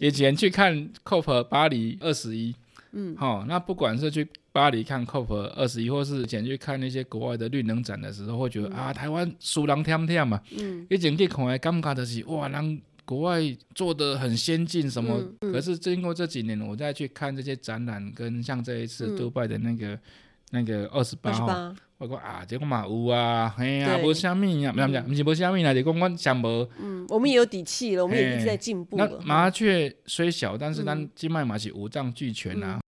以前去看 COP 巴黎二十一，嗯，好，那不管是去巴黎看 COP 二十一，或是以前去看那些国外的绿能展的时候，会觉得、嗯、啊，台湾输人添添嘛，嗯，以前去看的感觉就是哇，人国外做的很先进什么，嗯嗯、可是经过这几年，我再去看这些展览，跟像这一次杜拜的那个、嗯、那个二十八号。我讲啊，这个嘛有啊，嘿呀，无虾米呀，不是不是，不是无虾米啦，就讲我想无。嗯，我们也有底气了，我们也一直在进步了。那麻雀虽小，但是咱今麦嘛是五脏俱全啊。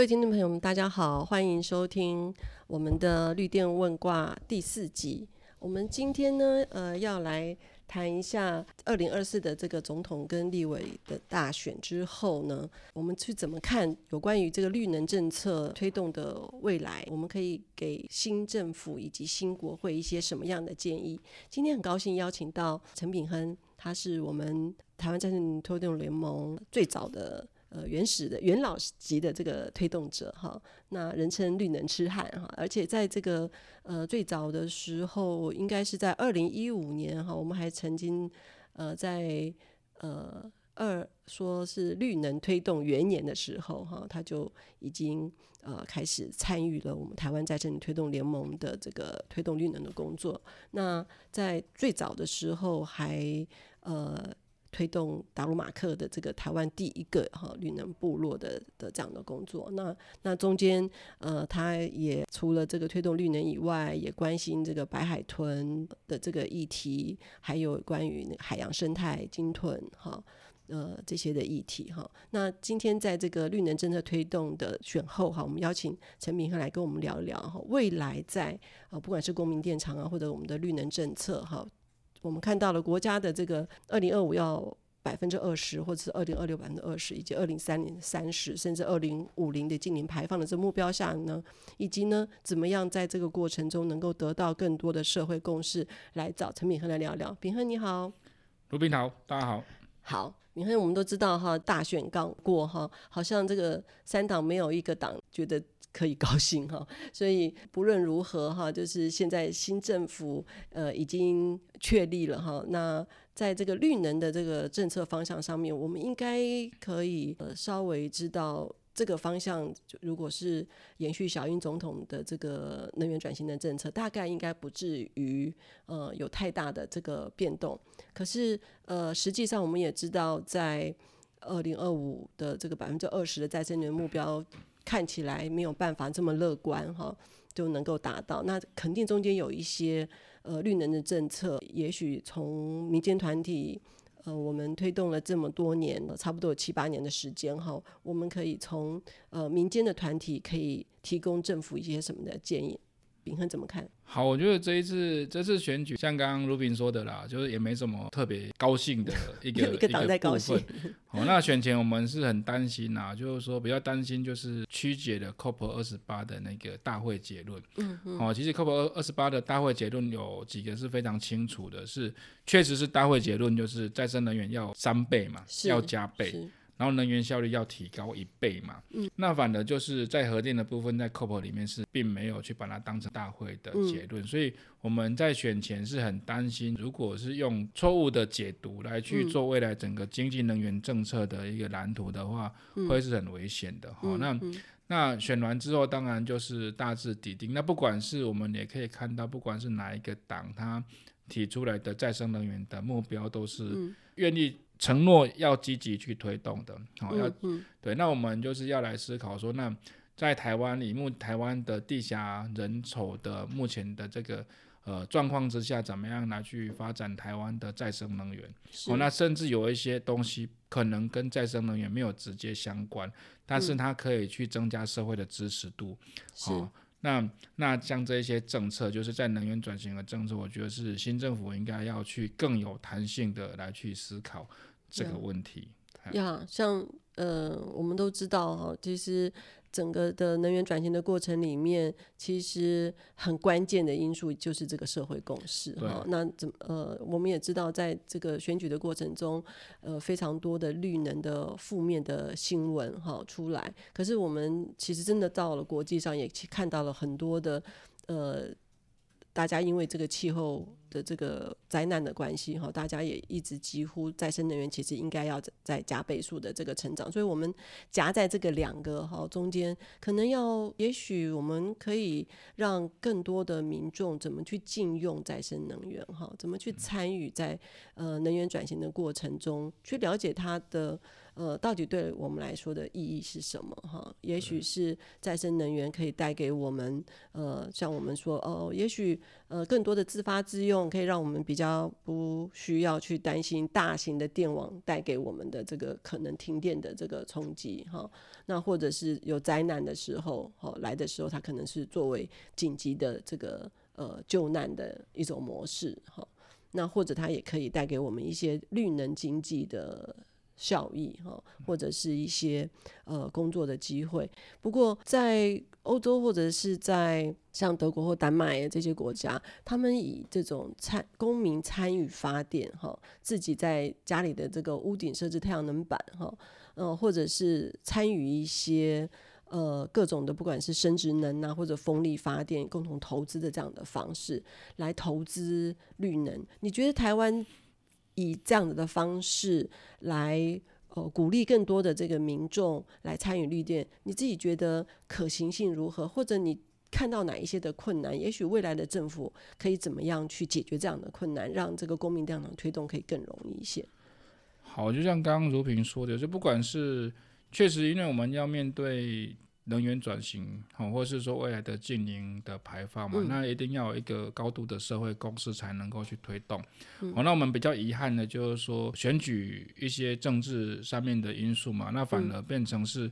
各位听众朋友们，大家好，欢迎收听我们的绿电问卦第四集。我们今天呢，呃，要来谈一下二零二四的这个总统跟立委的大选之后呢，我们去怎么看有关于这个绿能政策推动的未来？我们可以给新政府以及新国会一些什么样的建议？今天很高兴邀请到陈炳亨，他是我们台湾再生能源推动联盟最早的。呃，原始的元老级的这个推动者哈，那人称绿能痴汉哈，而且在这个呃最早的时候，应该是在二零一五年哈，我们还曾经呃在呃二说是绿能推动元年的时候哈，他就已经呃开始参与了我们台湾再生能源推动联盟的这个推动绿能的工作。那在最早的时候还呃。推动达鲁马克的这个台湾第一个哈绿能部落的的这样的工作，那那中间呃，他也除了这个推动绿能以外，也关心这个白海豚的这个议题，还有关于海洋生态鲸豚哈呃这些的议题哈。那今天在这个绿能政策推动的选后哈，我们邀请陈炳亨来跟我们聊一聊哈，未来在呃不管是公民电厂啊，或者我们的绿能政策哈。我们看到了国家的这个二零二五要百分之二十，或者是二零二六百分之二十，以及二零三零三十，甚至二零五零的净零排放的这个目标下呢，以及呢，怎么样在这个过程中能够得到更多的社会共识，来找陈炳亨来聊聊。炳亨你好，卢炳好，大家好。好，炳亨我们都知道哈，大选刚过哈，好像这个三党没有一个党觉得。可以高兴哈，所以不论如何哈，就是现在新政府呃已经确立了哈，那在这个绿能的这个政策方向上面，我们应该可以呃稍微知道这个方向，如果是延续小英总统的这个能源转型的政策，大概应该不至于呃有太大的这个变动。可是呃实际上我们也知道，在二零二五的这个百分之二十的再生能源目标。看起来没有办法这么乐观哈，就能够达到。那肯定中间有一些呃绿能的政策，也许从民间团体呃我们推动了这么多年，差不多有七八年的时间哈，我们可以从呃民间的团体可以提供政府一些什么的建议。炳亨怎么看？好，我觉得这一次这次选举，像刚刚卢宾说的啦，就是也没什么特别高兴的一个 一个党在高兴。好，那选前我们是很担心呐，就是说比较担心就是曲解了 COP 二十八的那个大会结论。嗯嗯。好，其实 COP 二二十八的大会结论有几个是非常清楚的，是确实是大会结论就是再生能源要三倍嘛，要加倍。然后能源效率要提高一倍嘛，嗯，那反而就是在核电的部分，在 COP 里面是并没有去把它当成大会的结论，嗯，所以我们在选前是很担心，如果是用错误的解读来去做未来整个经济能源政策的一个蓝图的话，嗯，会是很危险的。哈，嗯。那那选完之后，当然就是大致底定。那不管是我们也可以看到，不管是哪一个党，他提出来的再生能源的目标都是愿意。承诺要积极去推动的，好、哦、要、嗯、对，那我们就是要来思考说，那在台湾里目台湾的地下人稠的目前的这个呃状况之下，怎么样来去发展台湾的再生能源？哦，那甚至有一些东西可能跟再生能源没有直接相关，但是它可以去增加社会的支持度。好、哦，那那像这些政策，就是在能源转型的政策，我觉得是新政府应该要去更有弹性的来去思考。这个问题，呀，像呃，我们都知道哈，其实整个的能源转型的过程里面，其实很关键的因素就是这个社会共识哈。那怎呃，我们也知道，在这个选举的过程中，呃，非常多的绿能的负面的新闻哈出来。可是我们其实真的到了国际上，也看到了很多的呃。大家因为这个气候的这个灾难的关系，哈，大家也一直几乎再生能源其实应该要再加倍数的这个成长，所以我们夹在这个两个哈中间，可能要也许我们可以让更多的民众怎么去禁用再生能源，哈，怎么去参与在呃能源转型的过程中，去了解它的。呃，到底对我们来说的意义是什么？哈，也许是再生能源可以带给我们，呃，像我们说，哦、呃，也许呃更多的自发自用，可以让我们比较不需要去担心大型的电网带给我们的这个可能停电的这个冲击，哈。那或者是有灾难的时候，哦，来的时候，它可能是作为紧急的这个呃救难的一种模式，哈。那或者它也可以带给我们一些绿能经济的。效益哈，或者是一些呃工作的机会。不过在欧洲或者是在像德国或丹麦这些国家，他们以这种参公民参与发电哈，自己在家里的这个屋顶设置太阳能板哈，嗯，或者是参与一些呃各种的不管是生殖能啊或者风力发电共同投资的这样的方式来投资绿能。你觉得台湾？以这样子的方式来呃鼓励更多的这个民众来参与绿电，你自己觉得可行性如何？或者你看到哪一些的困难？也许未来的政府可以怎么样去解决这样的困难，让这个公民电厂推动可以更容易一些？好，就像刚刚如萍说的，就不管是确实，因为我们要面对。能源转型，好，或是说未来的净零的排放嘛，嗯、那一定要有一个高度的社会共识才能够去推动。嗯、好，那我们比较遗憾的，就是说选举一些政治上面的因素嘛，那反而变成是，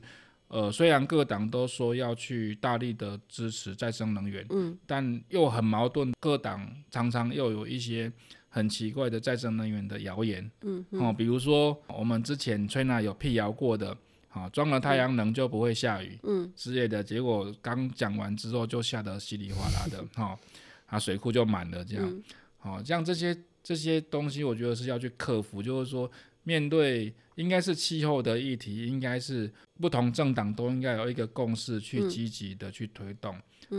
嗯、呃，虽然各党都说要去大力的支持再生能源，嗯，但又很矛盾，各党常常又有一些很奇怪的再生能源的谣言，嗯，哦、嗯，比如说我们之前崔娜有辟谣过的。好，装了太阳能就不会下雨，嗯，之类的。结果刚讲完之后就下得稀里哗啦的，哈，啊，水库就满了，这样，好，像这些这些东西，我觉得是要去克服，就是说，面对应该是气候的议题，应该是不同政党都应该有一个共识，去积极的去推动，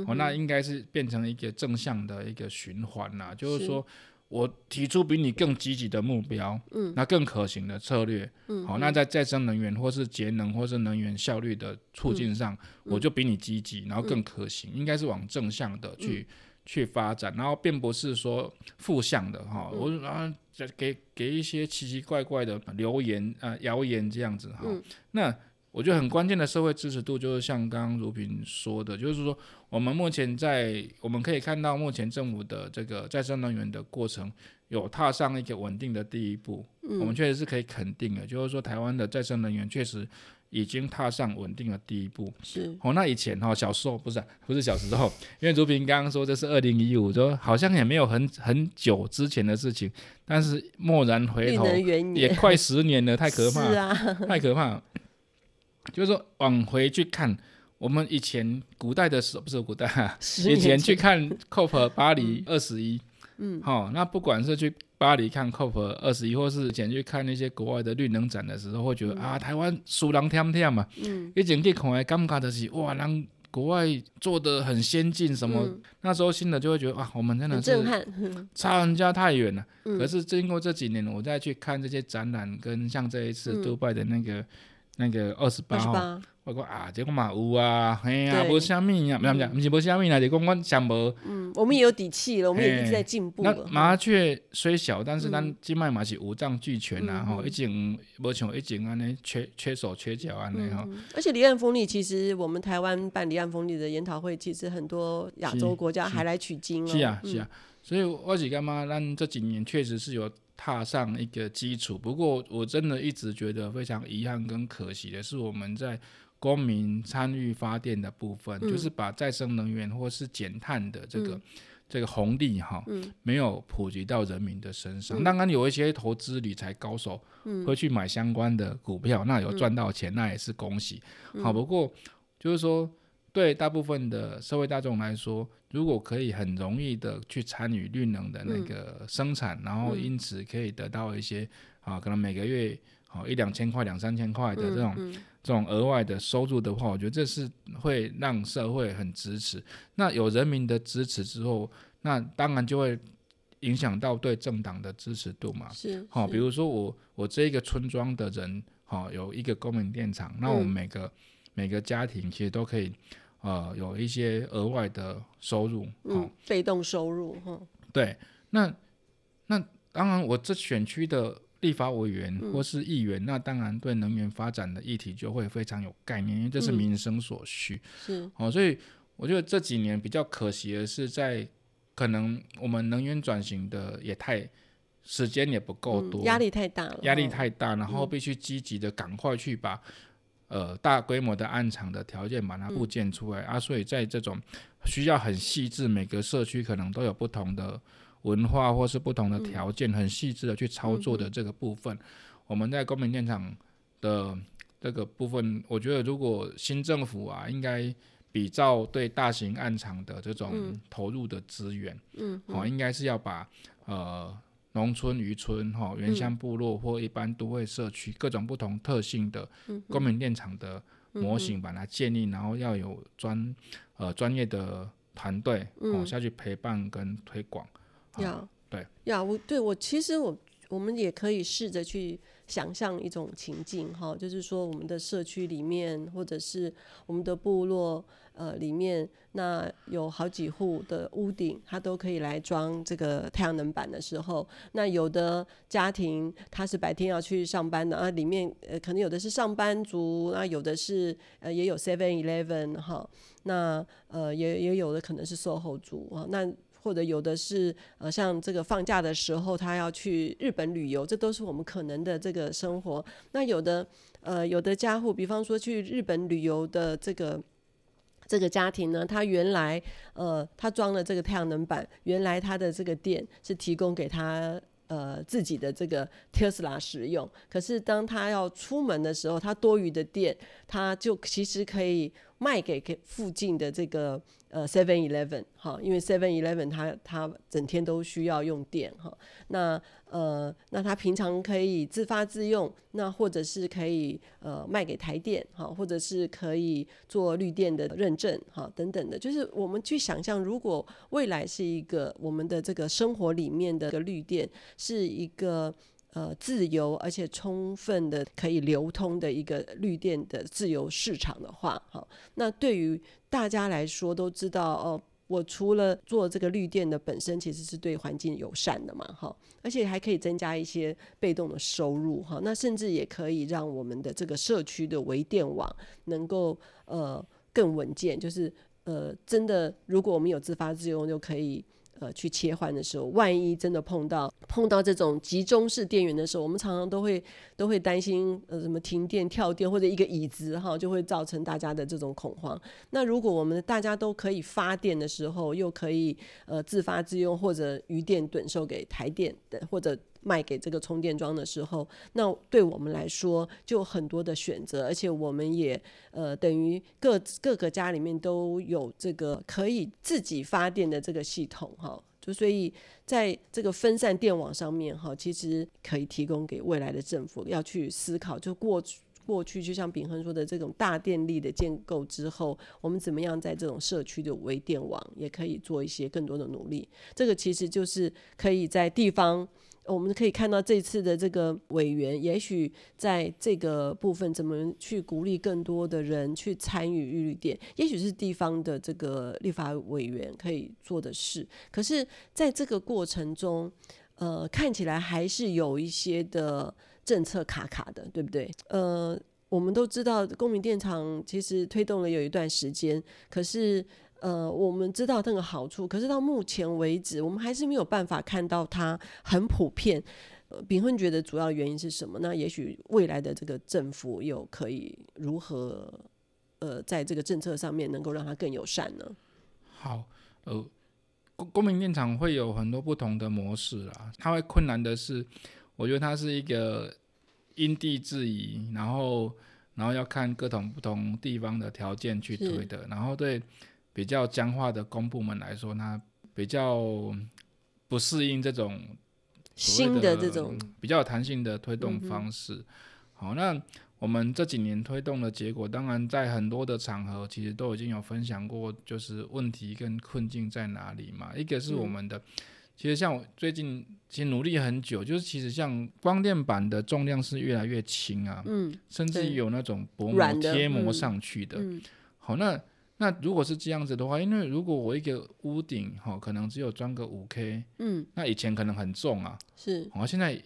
哦，那应该是变成一个正向的一个循环啦，就是说。我提出比你更积极的目标，嗯，那更可行的策略，嗯，好，那在再生能源或是节能或是能源效率的促进上，嗯、我就比你积极，然后更可行，嗯、应该是往正向的去、嗯、去发展，然后并不是说负向的哈，嗯、我啊给给一些奇奇怪怪的留言啊谣言这样子哈，嗯、那。我觉得很关键的社会支持度，就是像刚刚如萍说的，就是说我们目前在我们可以看到，目前政府的这个再生能源的过程有踏上一个稳定的第一步。嗯，我们确实是可以肯定的，就是说台湾的再生能源确实已经踏上稳定的第一步。是哦，那以前哈小时候不是不是小时候，因为如萍刚刚说这是二零一五，说好像也没有很很久之前的事情，但是蓦然回头也快十年了，太可怕，啊、太可怕。就是说，往回去看，我们以前古代的时候，不是古代，以前去看 COP 巴黎二十一，嗯，好，那不管是去巴黎看 COP 二十一，或是以前去看那些国外的绿能展的时候，会觉得、嗯、啊，台湾输人天天嘛，嗯，以前去看的感觉就是哇，人国外做的很先进，什么、嗯、那时候新的就会觉得哇，我们真的是差人家太远了。嗯、可是经过这几年，我再去看这些展览，跟像这一次杜拜的那个。那个二十八号，我讲啊，这个嘛有啊，嘿呀，无虾米啊，不是不是，不是无虾米啦，就讲我想无。嗯，我们也有底气了，我们也一直在进步。那麻雀虽小，但是咱今麦嘛是五脏俱全呐，吼，已经无像以前安尼缺缺手缺脚安尼吼。而且离岸风力，其实我们台湾办离岸风力的研讨会，其实很多亚洲国家还来取经哦。是啊是啊，所以我是感觉咱这几年确实是有。踏上一个基础，不过我真的一直觉得非常遗憾跟可惜的是，我们在公民参与发电的部分，嗯、就是把再生能源或是减碳的这个、嗯、这个红利哈，嗯、没有普及到人民的身上。当然、嗯、有一些投资理财高手会去买相关的股票，嗯、那有赚到钱，那也是恭喜。嗯、好，不过就是说，对大部分的社会大众来说，如果可以很容易的去参与绿能的那个生产，嗯、然后因此可以得到一些啊，可能每个月啊一两千块、两三千块的这种、嗯嗯、这种额外的收入的话，我觉得这是会让社会很支持。那有人民的支持之后，那当然就会影响到对政党的支持度嘛。是，好，比如说我我这一个村庄的人。好，有一个公民电厂，那我们每个、嗯、每个家庭其实都可以，呃，有一些额外的收入，嗯，被动收入，哈。对，那那当然，我这选区的立法委员或是议员，嗯、那当然对能源发展的议题就会非常有概念，因为这是民生所需。嗯、是，哦，所以我觉得这几年比较可惜的是，在可能我们能源转型的也太。时间也不够多，压、嗯、力太大了，压力太大，然后必须积极的赶快去把，嗯、呃，大规模的暗场的条件把它布建出来、嗯、啊，所以在这种需要很细致，每个社区可能都有不同的文化或是不同的条件，嗯、很细致的去操作的这个部分，嗯、我们在公民电厂的这个部分，我觉得如果新政府啊，应该比照对大型暗场的这种投入的资源，嗯，好、嗯。哦，应该是要把呃。农村、渔村、哈原乡部落或一般都会社区各种不同特性的公民电厂的模型，把它建立，然后要有专呃专业的团队哦下去陪伴跟推广。要对要我对我其实我我们也可以试着去想象一种情境哈，就是说我们的社区里面或者是我们的部落。呃，里面那有好几户的屋顶，它都可以来装这个太阳能板的时候，那有的家庭他是白天要去上班的啊，里面呃可能有的是上班族，那有的是呃也有 Seven Eleven 哈，那呃也也有的可能是售后族啊，那或者有的是呃像这个放假的时候他要去日本旅游，这都是我们可能的这个生活。那有的呃有的家户，比方说去日本旅游的这个。这个家庭呢，他原来呃，他装了这个太阳能板，原来他的这个电是提供给他呃自己的这个特斯拉使用。可是当他要出门的时候，他多余的电，他就其实可以卖给给附近的这个。呃，Seven Eleven 哈，因为 Seven Eleven 它它整天都需要用电哈，那呃那它平常可以自发自用，那或者是可以呃卖给台电哈，或者是可以做绿电的认证哈等等的，就是我们去想象，如果未来是一个我们的这个生活里面的个绿电是一个。呃，自由而且充分的可以流通的一个绿电的自由市场的话，哈，那对于大家来说都知道哦，我除了做这个绿电的本身其实是对环境友善的嘛，哈，而且还可以增加一些被动的收入，哈，那甚至也可以让我们的这个社区的微电网能够呃更稳健，就是呃真的，如果我们有自发自用，就可以。呃，去切换的时候，万一真的碰到碰到这种集中式电源的时候，我们常常都会都会担心呃什么停电、跳电或者一个椅子哈，就会造成大家的这种恐慌。那如果我们大家都可以发电的时候，又可以呃自发自用或者余电趸售给台电的或者。卖给这个充电桩的时候，那对我们来说就很多的选择，而且我们也呃等于各各个家里面都有这个可以自己发电的这个系统哈，就所以在这个分散电网上面哈，其实可以提供给未来的政府要去思考，就过过去就像秉恒说的这种大电力的建构之后，我们怎么样在这种社区的微电网也可以做一些更多的努力，这个其实就是可以在地方。我们可以看到这次的这个委员，也许在这个部分怎么去鼓励更多的人去参与绿电，也许是地方的这个立法委员可以做的事。可是，在这个过程中，呃，看起来还是有一些的政策卡卡的，对不对？呃，我们都知道公民电厂其实推动了有一段时间，可是。呃，我们知道那个好处，可是到目前为止，我们还是没有办法看到它很普遍。呃，秉恒觉得主要原因是什么？那也许未来的这个政府又可以如何呃，在这个政策上面能够让它更友善呢？好，呃，公公民电厂会有很多不同的模式啊。它会困难的是，我觉得它是一个因地制宜，然后然后要看各种不同地方的条件去推的，然后对比较僵化的公部门来说，它比较不适应这种新的这种比较有弹性的推动方式。嗯、好，那我们这几年推动的结果，当然在很多的场合其实都已经有分享过，就是问题跟困境在哪里嘛。一个是我们的。嗯其实像我最近其实努力很久，就是其实像光电板的重量是越来越轻啊，嗯，甚至有那种薄膜贴膜上去的。嗯嗯、好，那那如果是这样子的话，因为如果我一个屋顶哈、哦，可能只有装个五 K，嗯，那以前可能很重啊，是，好，现在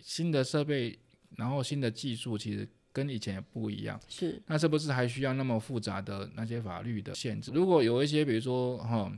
新的设备，然后新的技术，其实跟以前也不一样，是，那是不是还需要那么复杂的那些法律的限制？如果有一些，比如说哈。哦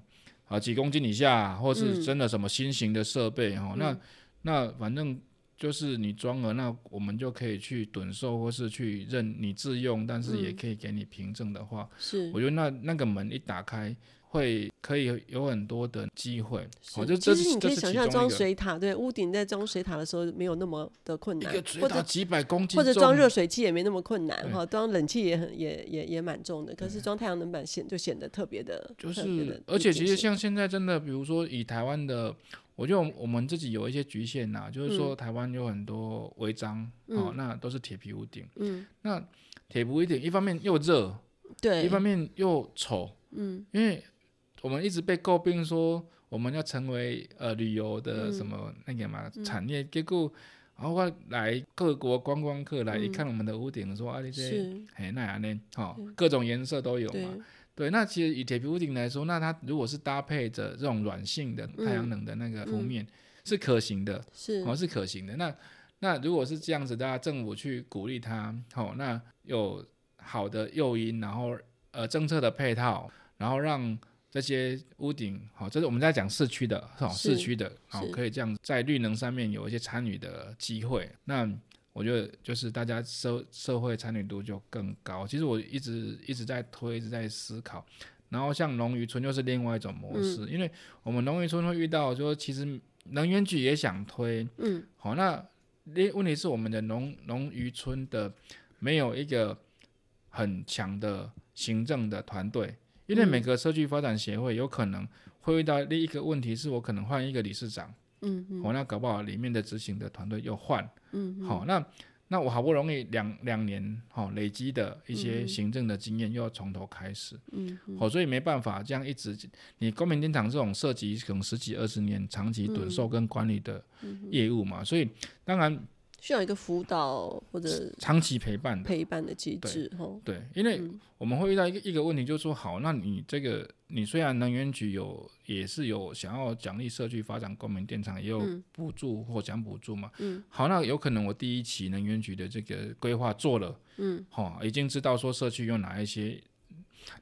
啊，几公斤以下，或是真的什么新型的设备哈、嗯，那那反正就是你装了，那我们就可以去趸售，或是去认你自用，但是也可以给你凭证的话，是、嗯，我觉得那那个门一打开。会可以有很多的机会，我，就其实你可以想象装水塔，对，屋顶在装水塔的时候没有那么的困难，或者几百公斤，或者装热水器也没那么困难哈，装冷气也很也也也蛮重的，可是装太阳能板显就显得特别的，就是而且其实像现在真的，比如说以台湾的，我觉得我们自己有一些局限呐，就是说台湾有很多违章，哦，那都是铁皮屋顶，嗯，那铁皮屋顶一方面又热，对，一方面又丑，嗯，因为。我们一直被诟病说我们要成为呃旅游的什么那个嘛、嗯、产业，结果然后来各国观光客来一看我们的屋顶，说、嗯、啊这些哎那样呢，好、哦、各种颜色都有嘛，对，那其实以铁皮屋顶来说，那它如果是搭配着这种软性的太阳能的那个铺面、嗯、是可行的，是哦是可行的。那那如果是这样子，大家政府去鼓励它，好、哦、那有好的诱因，然后呃政策的配套，然后让。这些屋顶，好，这是我们在讲市区的，好，市区的，好，可以这样在绿能上面有一些参与的机会。那我觉得就是大家社社会参与度就更高。其实我一直一直在推，一直在思考。然后像农渔村又是另外一种模式，嗯、因为我们农渔村会遇到，说其实能源局也想推，嗯，好，那另问题是我们的农农渔村的没有一个很强的行政的团队。因为每个社区发展协会有可能会遇到另一个问题，是我可能换一个理事长，嗯，好、哦，那搞不好里面的执行的团队又换，嗯，好、哦，那那我好不容易两两年，好、哦、累积的一些行政的经验又要从头开始，嗯，好、哦，所以没办法这样一直，你公民电厂这种涉及可能十几二十年长期趸售跟管理的业务嘛，所以当然。需要一个辅导或者长期陪伴陪伴的机制，对，因为我们会遇到一个一个问题，就是说，好，那你这个你虽然能源局有也是有想要奖励社区发展公民电厂，也有补助或奖补助嘛，嗯，好，那有可能我第一期能源局的这个规划做了，嗯，好，已经知道说社区有哪一些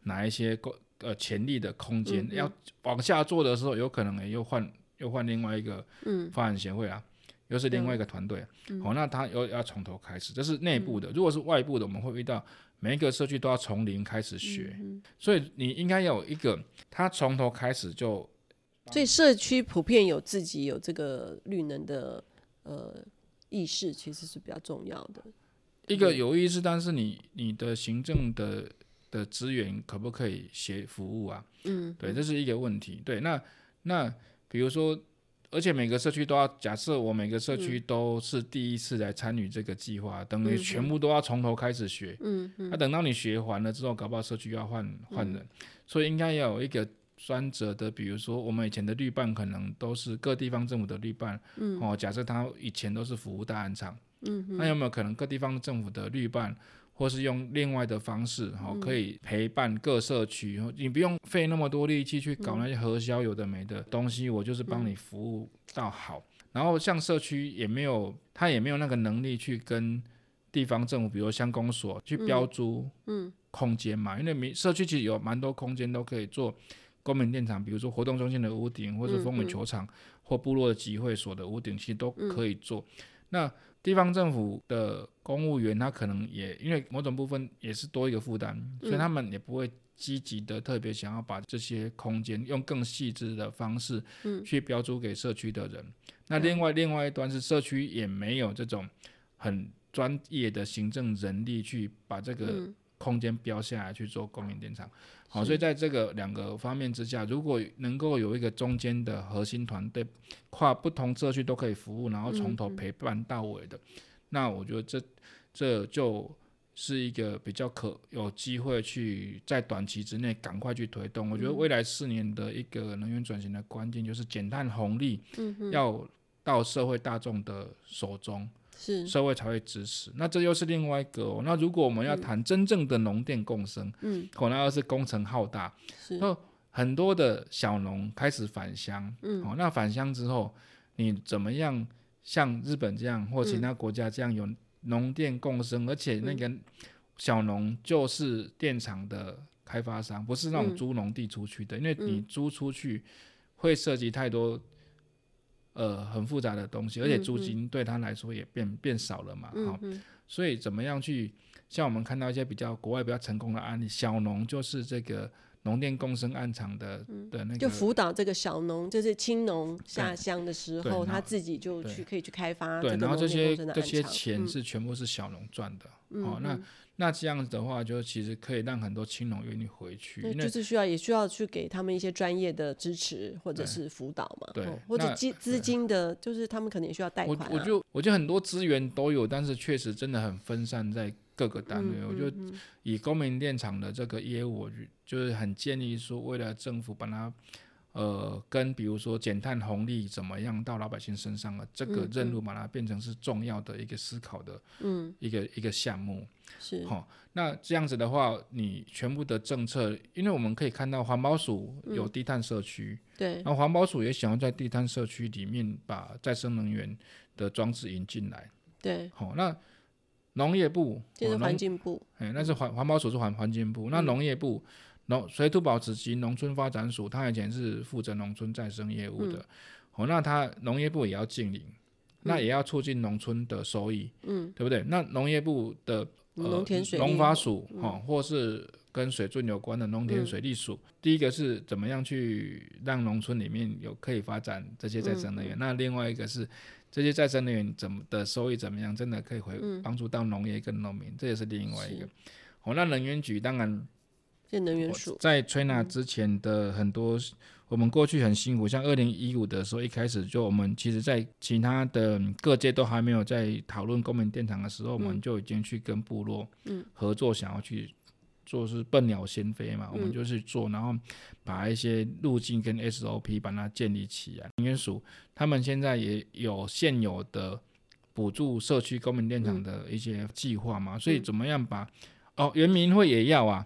哪一些呃潜力的空间，要往下做的时候，有可能也又换又换另外一个嗯。发展协会啊。又是另外一个团队，好、那他又要从头开始，这是内部的。如果是外部的，我们会遇到每一个社区都要从零开始学，嗯、所以你应该有一个，他从头开始就，所以社区普遍有自己有这个绿能的呃意识，其实是比较重要的。一个有意识，但是你你的行政的的资源可不可以协服务啊？嗯，对，这是一个问题。对，那那比如说。而且每个社区都要假设，我每个社区都是第一次来参与这个计划，嗯、等于全部都要从头开始学。嗯嗯。那、嗯啊、等到你学完了之后，搞不好社区要换换人，嗯、所以应该要有一个专责的，比如说我们以前的绿办可能都是各地方政府的绿办。嗯。哦，假设他以前都是服务大案场。嗯。那有没有可能各地方政府的绿办？或是用另外的方式，哈，可以陪伴各社区，嗯，你不用费那么多力气去搞那些核销有的没的东西，我就是帮你服务到好。然后像社区也没有，他也没有那个能力去跟地方政府，比如乡公所去标租，嗯，空间嘛，因为民社区其实有蛮多空间都可以做公民电厂，比如说活动中心的屋顶，或者风雨球场，或部落的集会所的屋顶，其实都可以做。那地方政府的公务员，他可能也因为某种部分也是多一个负担，所以他们也不会积极的特别想要把这些空间用更细致的方式去标注给社区的人。那另外另外一端是社区也没有这种很专业的行政人力去把这个空间标下来去做公民电厂。嗯、好，所以在这个两个方面之下，如果能够有一个中间的核心团队，跨不同社区都可以服务，然后从头陪伴到尾的，嗯嗯、那我觉得这这就是一个比较可有机会去在短期之内赶快去推动。嗯、我觉得未来四年的一个能源转型的关键就是减碳红利要到社会大众的手中。是社会才会支持，那这又是另外一个、哦。那如果我们要谈真正的农电共生，嗯，可能要是工程浩大，是，那很多的小农开始返乡，嗯，好、哦，那返乡之后，你怎么样像日本这样或其他国家这样有农电共生，嗯、而且那个小农就是电厂的开发商，不是那种租农地出去的，嗯、因为你租出去会涉及太多。呃，很复杂的东西，而且租金对他来说也变、嗯、变少了嘛，好、嗯嗯，所以怎么样去像我们看到一些比较国外比较成功的案例，小农就是这个农电共生案场的、嗯、的那个，就辅导这个小农，就是青农下乡的时候，他自己就去可以去开发，对，然后这些这些钱是全部是小农赚的，嗯、哦，那。那这样子的话，就其实可以让很多青农愿意回去，对，就是需要也需要去给他们一些专业的支持或者是辅导嘛，对，或者资资金的，就是他们可能也需要贷款、啊。我我就我觉得很多资源都有，但是确实真的很分散在各个单位。嗯、我就以公民电厂的这个业务，我就是很建议说，为了政府把它。呃，跟比如说减碳红利怎么样到老百姓身上了，这个任务把它变成是重要的一个思考的，嗯，一个一个项目，是好。那这样子的话，你全部的政策，因为我们可以看到环保署有低碳社区，对，然后环保署也想要在低碳社区里面把再生能源的装置引进来，对，好。那农业部，就是环境部，哎，那是环环保署是环环境部，那农业部。农水土保持及农村发展署，他以前是负责农村再生业务的，嗯、哦，那他农业部也要进零，嗯、那也要促进农村的收益，嗯，对不对？那农业部的呃农发署，哈、哦，或是跟水圳有关的农田水利署，嗯、第一个是怎么样去让农村里面有可以发展这些再生能源？嗯、那另外一个是这些再生能源怎么的收益怎么样，真的可以回帮助到农业跟农民，这也是另外一个。好是、哦，那能源局当然。能源署在吹纳之前的很多，我们过去很辛苦，像二零一五的时候，一开始就我们其实，在其他的各界都还没有在讨论公民电厂的时候，我们就已经去跟部落合作，想要去做是笨鸟先飞嘛，我们就去做，然后把一些路径跟 SOP 把它建立起来。能源署他们现在也有现有的补助社区公民电厂的一些计划嘛，所以怎么样把哦，原民会也要啊。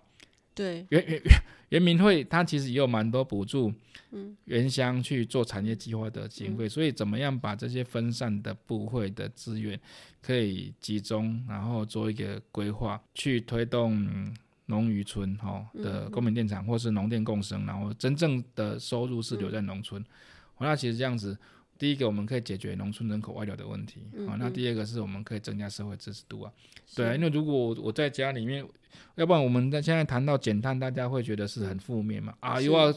对，原原原民会，它其实也有蛮多补助，嗯，原乡去做产业计划的经费，嗯、所以怎么样把这些分散的部会的资源可以集中，然后做一个规划，去推动农渔村哈的公民电厂，或是农电共生，然后真正的收入是留在农村。嗯、那其实这样子，第一个我们可以解决农村人口外流的问题，嗯、哼那第二个是我们可以增加社会支持度啊。对啊，因为如果我在家里面。要不然我们在现在谈到减碳，大家会觉得是很负面嘛？啊，又要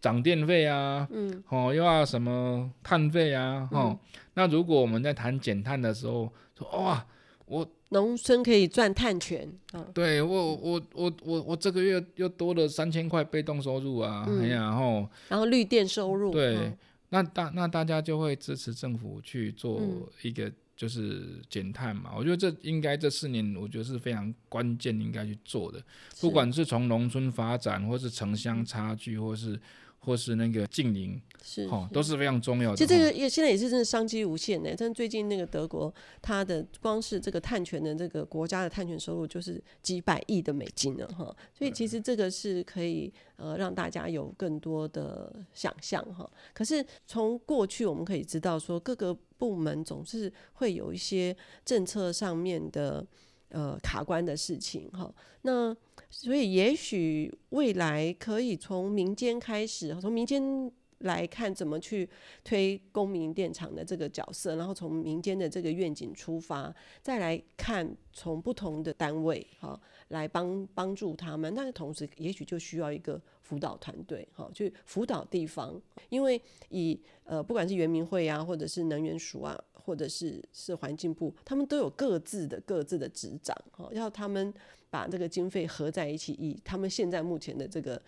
涨电费啊，嗯，哦，又要什么碳费啊，哦，嗯、那如果我们在谈减碳的时候，说哇，我农村可以赚碳权，嗯、对我我我我我这个月又多了三千块被动收入啊，哎呀、嗯，然后然后绿电收入，对，嗯、那大那大家就会支持政府去做一个。就是减碳嘛，我觉得这应该这四年，我觉得是非常关键应该去做的，不管是从农村发展，或是城乡差距，或是。或是那个净零是哦，都是非常重要的。其实这个也现在也是真的商机无限呢。但最近那个德国，它的光是这个碳权的这个国家的碳权收入就是几百亿的美金了哈。所以其实这个是可以呃让大家有更多的想象哈。可是从过去我们可以知道说，各个部门总是会有一些政策上面的呃卡关的事情哈。那所以，也许未来可以从民间开始，从民间来看怎么去推公民电厂的这个角色，然后从民间的这个愿景出发，再来看从不同的单位哈来帮帮助他们。但是同时，也许就需要一个辅导团队哈，去辅导地方，因为以呃不管是原民会啊，或者是能源署啊。或者是是环境部，他们都有各自的各自的职掌，哈，要他们把这个经费合在一起，以他们现在目前的这个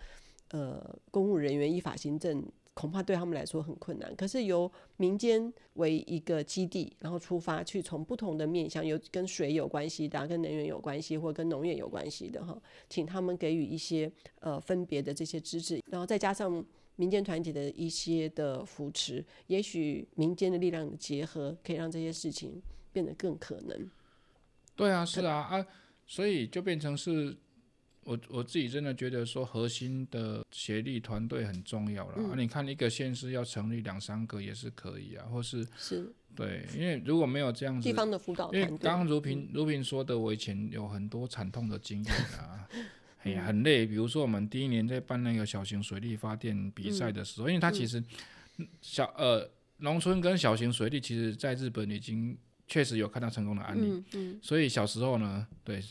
呃公务人员依法行政。恐怕对他们来说很困难。可是由民间为一个基地，然后出发去从不同的面向，有跟水有关系的，跟能源有关系，或跟农业有关系的哈，请他们给予一些呃分别的这些支持，然后再加上民间团体的一些的扶持，也许民间的力量的结合，可以让这些事情变得更可能。对啊，是啊啊，所以就变成是。我我自己真的觉得说，核心的协力团队很重要了。嗯、啊，你看一个县市要成立两三个也是可以啊，或是是，对，因为如果没有这样子，地方的辅导团队，因为刚刚如萍如萍说的，我以前有很多惨痛的经验啊，哎呀，很累。比如说我们第一年在办那个小型水利发电比赛的时候，嗯、因为它其实小呃农村跟小型水利，其实在日本已经确实有看到成功的案例，嗯嗯、所以小时候呢，对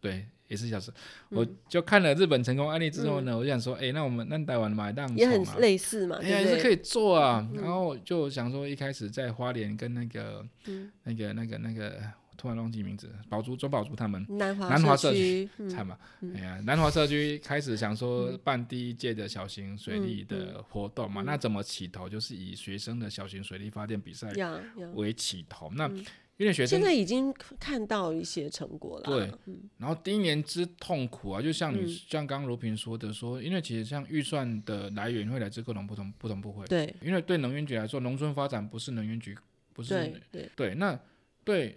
对。也是小时候，我就看了日本成功案例之后呢，嗯、我就想说，哎、欸，那我们那台湾买档也很类似嘛，哎呀，也是可以做啊。嗯、然后就想说，一开始在花莲跟那个、嗯、那个、那个、那个，突然忘记名字，宝珠、中宝珠他们南华社区，惨嘛，哎呀，南华社区开始想说办第一届的小型水利的活动嘛，那怎么起头？就是以学生的小型水利发电比赛为起头，那。因为学生现在已经看到一些成果了。对，然后第一年之痛苦啊，就像你像刚如平说的说，因为其实像预算的来源会来自各种不同不同部会。对，因为对能源局来说，农村发展不是能源局，不是对对。对，那对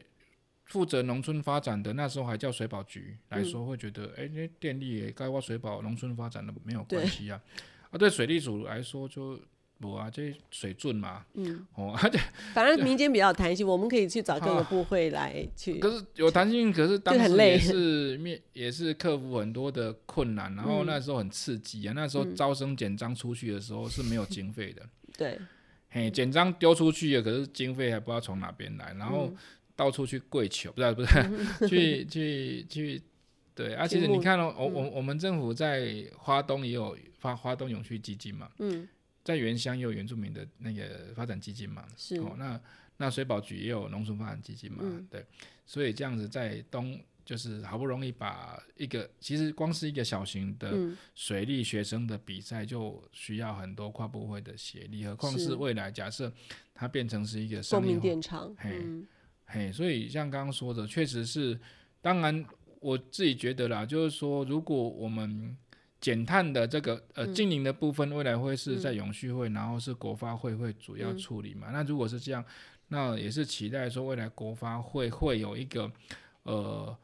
负责农村发展的那时候还叫水保局来说，会觉得哎，那电力也该挖水保农村发展的没有关系啊，啊，对水利署来说就。不啊，这水准嘛，嗯，哦，而且反正民间比较弹性，我们可以去找各个部会来去。可是有弹性，可是当时也是面也是克服很多的困难，然后那时候很刺激啊，那时候招生简章出去的时候是没有经费的，对，嘿，简章丢出去了，可是经费还不知道从哪边来，然后到处去跪求，不是不是，去去去，对，啊。其实你看哦，我我我们政府在花东也有发花东永续基金嘛，嗯。在原乡也有原住民的那个发展基金嘛，是。哦，那那水保局也有农村发展基金嘛，嗯、对，所以这样子在东就是好不容易把一个其实光是一个小型的水利学生的比赛就需要很多跨部会的协力，何况是未来假设它变成是一个公民电厂，嘿，嗯、嘿，所以像刚刚说的，确实是，当然我自己觉得啦，就是说如果我们。减碳的这个呃净零的部分，未来会是在永续会，嗯、然后是国发会会主要处理嘛？嗯、那如果是这样，那也是期待说未来国发会会有一个呃，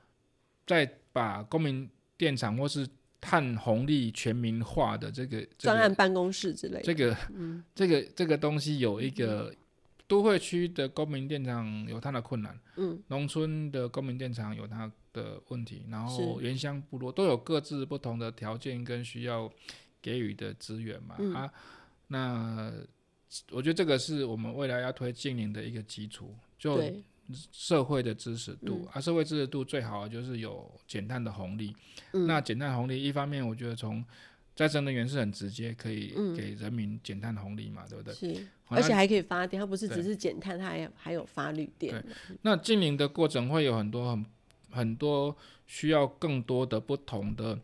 再把公民电厂或是碳红利全民化的这个专案办公室之类的，这个、嗯、这个这个东西有一个。都会区的公民电厂有它的困难，嗯，农村的公民电厂有它的问题，然后原乡部落都有各自不同的条件跟需要给予的资源嘛，嗯、啊，那我觉得这个是我们未来要推进零的一个基础，就社会的支持度，对啊，社会支持度最好就是有减碳的红利，嗯、那减碳红利一方面我觉得从再生能源是很直接，可以给人民减碳红利嘛，嗯、对不对？是，而且还可以发电，它不是只是减碳，它还还有发绿电。对，那经营的过程会有很多很很多需要更多的不同的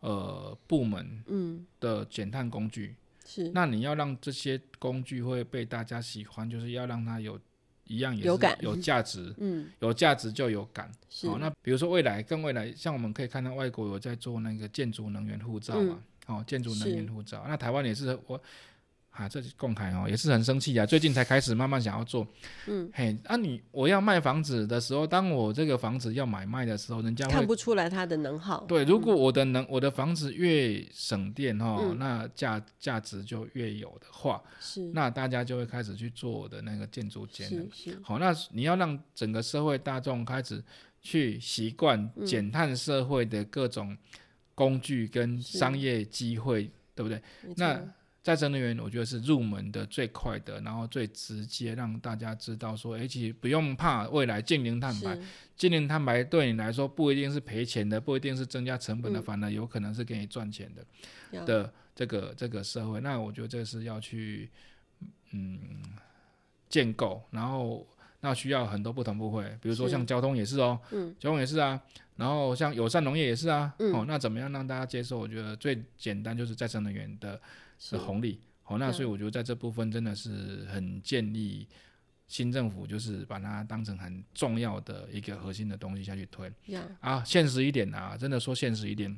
呃部门嗯的减碳工具。是，那你要让这些工具会被大家喜欢，就是要让它有一样也是有感有价值，嗯，有价值就有感。是，好，那比如说未来更未来，像我们可以看到外国有在做那个建筑能源护照嘛。嗯哦，建筑能源护照，那台湾也是我，啊，这是共台哦，也是很生气啊，最近才开始慢慢想要做，嗯，嘿，那、啊、你我要卖房子的时候，当我这个房子要买卖的时候，人家看不出来它的能耗。对，如果我的能，嗯、我的房子越省电哦，嗯、那价价值就越有的话，是，那大家就会开始去做我的那个建筑节能。好，那你要让整个社会大众开始去习惯减碳社会的各种。工具跟商业机会，对不对？错那再生能源，我觉得是入门的最快的，然后最直接让大家知道说，而且不用怕未来净零碳排，净零碳排对你来说不一定是赔钱的，不一定是增加成本的，嗯、反而有可能是给你赚钱的要的这个这个社会。那我觉得这是要去嗯建构，然后那需要很多不同部会，比如说像交通也是哦，嗯，交通也是啊，然后像友善农业也是啊，嗯、哦，那怎么样让大家接受？我觉得最简单就是再生能源的的红利，好、哦，那所以我觉得在这部分真的是很建议新政府就是把它当成很重要的一个核心的东西下去推，嗯、啊，现实一点啊，真的说现实一点，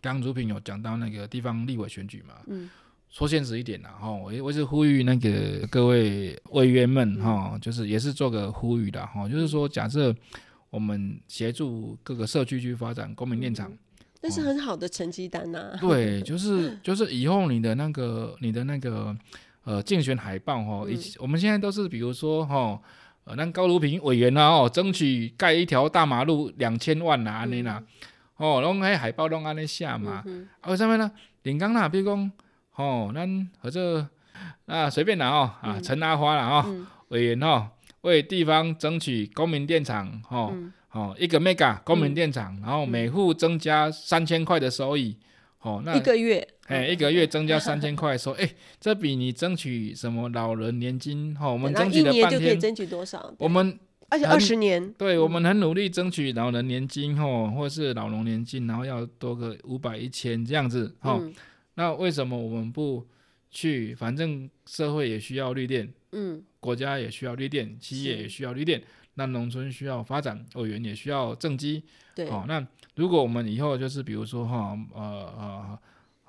刚如平有讲到那个地方立委选举嘛，嗯。说现实一点啦，哈，我我是呼吁那个各位委员们，哈，就是也是做个呼吁的，哈，就是说，假设我们协助各个社区去发展公民电厂，那、嗯、是很好的成绩单呐、啊。对，就是就是以后你的那个你的那个呃竞选海报，哈，以我们现在都是比如说，哈，呃，那高如平委员啊，哦，争取盖一条大马路两千万呐，安尼啦，哦，拢喺海报拢安尼写嘛，啊，为什么呢？林刚那比如讲。哦，咱合作啊，随便拿哦，啊，陈阿花啦哦，嗯、委员哦，为地方争取公民电厂哦，嗯、哦，一个 mega 公民电厂，嗯、然后每户增加三千块的收益，哦，那一个月，哎，一个月增加三千块收，哎，这比你争取什么老人年金，哦，我们争取了半天，一年就可以争取多少？我们而且二十年，对，我们很努力争取老人年金，吼，或者是老农年金，然后要多个五百一千这样子，吼。嗯。那为什么我们不去？反正社会也需要绿电，嗯，国家也需要绿电，企业也需要绿电，那农村需要发展，委员也需要政绩，对，哦，那如果我们以后就是比如说哈，呃呃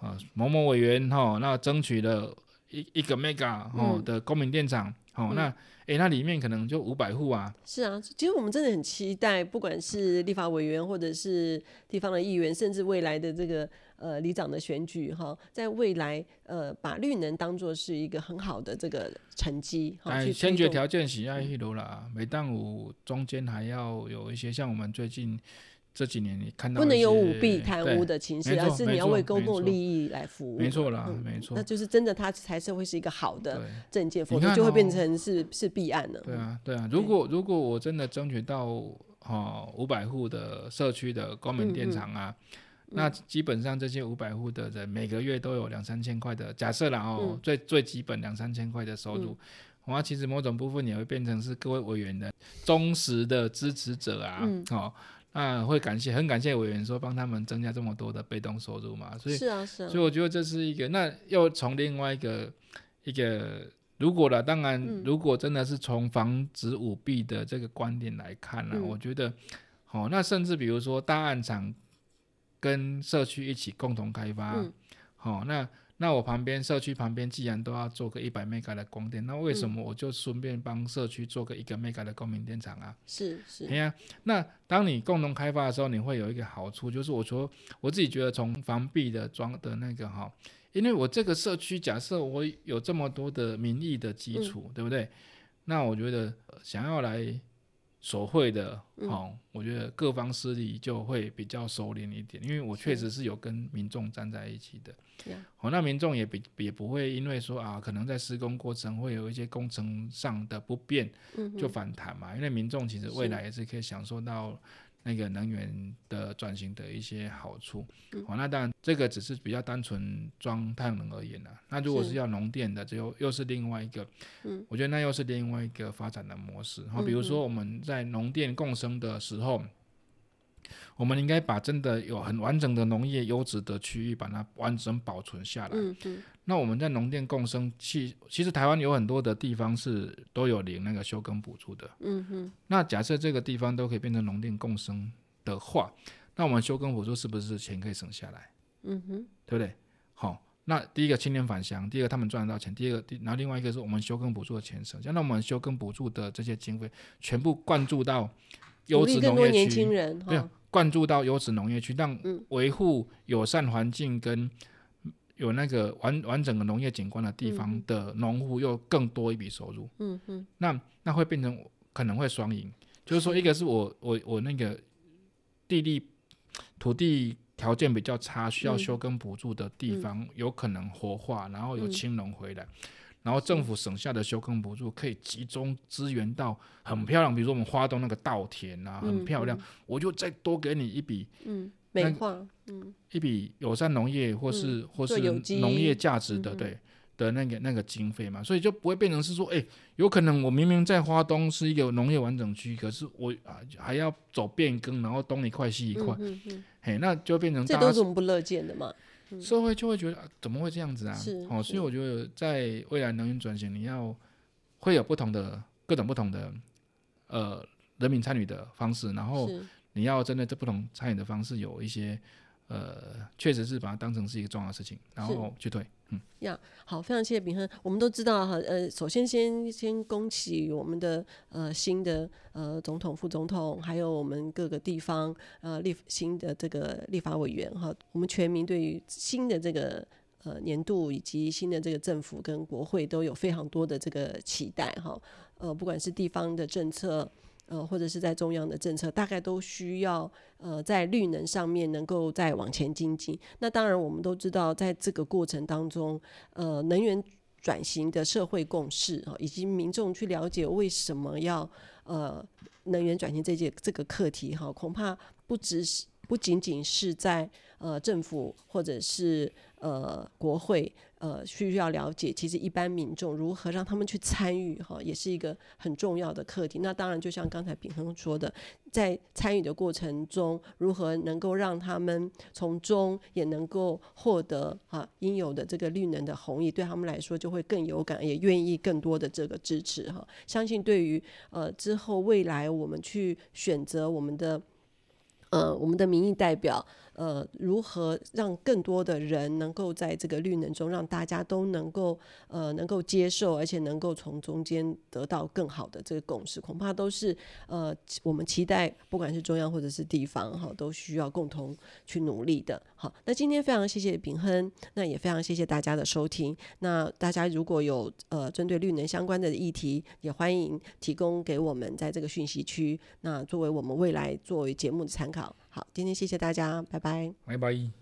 呃某某委员哈、哦，那争取了一一个 mega 哦的公民电厂，嗯、哦，那诶、欸，那里面可能就五百户啊。是啊，其实我们真的很期待，不管是立法委员或者是地方的议员，甚至未来的这个。呃，里长的选举哈，在未来呃，把绿能当做是一个很好的这个成绩。哎，先决条件是要一楼啦，每当五中间还要有一些，像我们最近这几年你看到，不能有舞弊贪污的情势，而是你要为公共利益来服务。没错啦，没错、嗯，那就是真的，它才是会是一个好的政见，否则就会变成是是弊案了。对啊，对啊，如果如果我真的争取到哦五百户的社区的光明电厂啊。嗯。嗯那基本上这些五百户的人每个月都有两三千块的，假设啦哦，嗯、最最基本两三千块的收入，哇、嗯，其实某种部分也会变成是各位委员的忠实的支持者啊，嗯、哦，那会感谢很感谢委员说帮他们增加这么多的被动收入嘛，所以是啊是啊，所以我觉得这是一个，那又从另外一个一个如果了，当然如果真的是从防止舞弊的这个观点来看呢、啊，嗯、我觉得，哦，那甚至比如说大案场。跟社区一起共同开发，好、嗯。哦，那那我旁边社区旁边既然都要做个一百 mega 的光电，那为什么我就顺便帮社区做个一个 mega 的公民电厂啊？是是，对呀、啊。那当你共同开发的时候，你会有一个好处，就是我说我自己觉得从防弊的装的那个哈，因为我这个社区假设我有这么多的民意的基础，嗯、对不对？那我觉得想要来。所会的，好、嗯哦，我觉得各方势力就会比较收敛一点，因为我确实是有跟民众站在一起的。好、嗯哦，那民众也比也不会因为说啊，可能在施工过程会有一些工程上的不便，就反弹嘛。因为民众其实未来也是可以享受到。那个能源的转型的一些好处，嗯、哦，那当然这个只是比较单纯装太阳能而言啦。那如果是要农电的，这又又是另外一个，嗯、我觉得那又是另外一个发展的模式。好、比如说我们在农电共生的时候。我们应该把真的有很完整的农业优质的区域，把它完整保存下来。嗯嗯。那我们在农电共生，其其实台湾有很多的地方是都有领那个休耕补助的。嗯哼。那假设这个地方都可以变成农电共生的话，那我们休耕补助是不是钱可以省下来？嗯哼。对不对？好，那第一个青年返乡，第二个他们赚得到钱，第二个，然后另外一个是我们休耕补助的钱省下，那我们休耕补助的这些经费全部灌注到优质农业区。对。灌注到优质农业区，让维护友善环境跟有那个完完整的农业景观的地方的农户又更多一笔收入。嗯嗯，那那会变成可能会双赢，就是说，一个是我我我那个地利土地条件比较差，需要休耕补助的地方，有可能活化，然后有青农回来。然后政府省下的休耕补助可以集中资源到很漂亮，比如说我们花东那个稻田啊，很漂亮，我就再多给你一笔，嗯，美化，嗯，一笔友善农业或是或是农业价值的，对的那个那个经费嘛，所以就不会变成是说，哎、欸，有可能我明明在花东是一个农业完整区，可是我啊还要走变更，然后东一块西一块，嘿，那就变成这都是我们不乐见的嘛。社会就会觉得、啊、怎么会这样子啊？是哦，所以我觉得在未来能源转型，你要会有不同的各种不同的呃人民参与的方式，然后你要针对这不同参与的方式有一些。呃，确实是把它当成是一个重要的事情，然后去推。嗯，呀，好，非常谢谢秉亨。我们都知道哈，呃，首先先先恭喜我们的呃新的呃总统、副总统，还有我们各个地方呃立新的这个立法委员哈，我们全民对于新的这个呃年度以及新的这个政府跟国会都有非常多的这个期待哈。呃，不管是地方的政策。呃，或者是在中央的政策，大概都需要呃，在绿能上面能够再往前精进。那当然，我们都知道，在这个过程当中，呃，能源转型的社会共识啊，以及民众去了解为什么要呃能源转型这件这个课题哈，恐怕不只是不仅仅是在呃政府或者是呃国会。呃，需要了解，其实一般民众如何让他们去参与哈，也是一个很重要的课题。那当然，就像刚才秉亨说的，在参与的过程中，如何能够让他们从中也能够获得啊应有的这个绿能的红利，对他们来说就会更有感，也愿意更多的这个支持哈。相信对于呃之后未来我们去选择我们的呃我们的民意代表。呃，如何让更多的人能够在这个绿能中，让大家都能够呃能够接受，而且能够从中间得到更好的这个共识，恐怕都是呃我们期待，不管是中央或者是地方哈，都需要共同去努力的。好，那今天非常谢谢秉亨，那也非常谢谢大家的收听。那大家如果有呃针对绿能相关的议题，也欢迎提供给我们在这个讯息区，那作为我们未来作为节目的参考。好，今天谢谢大家，拜拜。拜拜。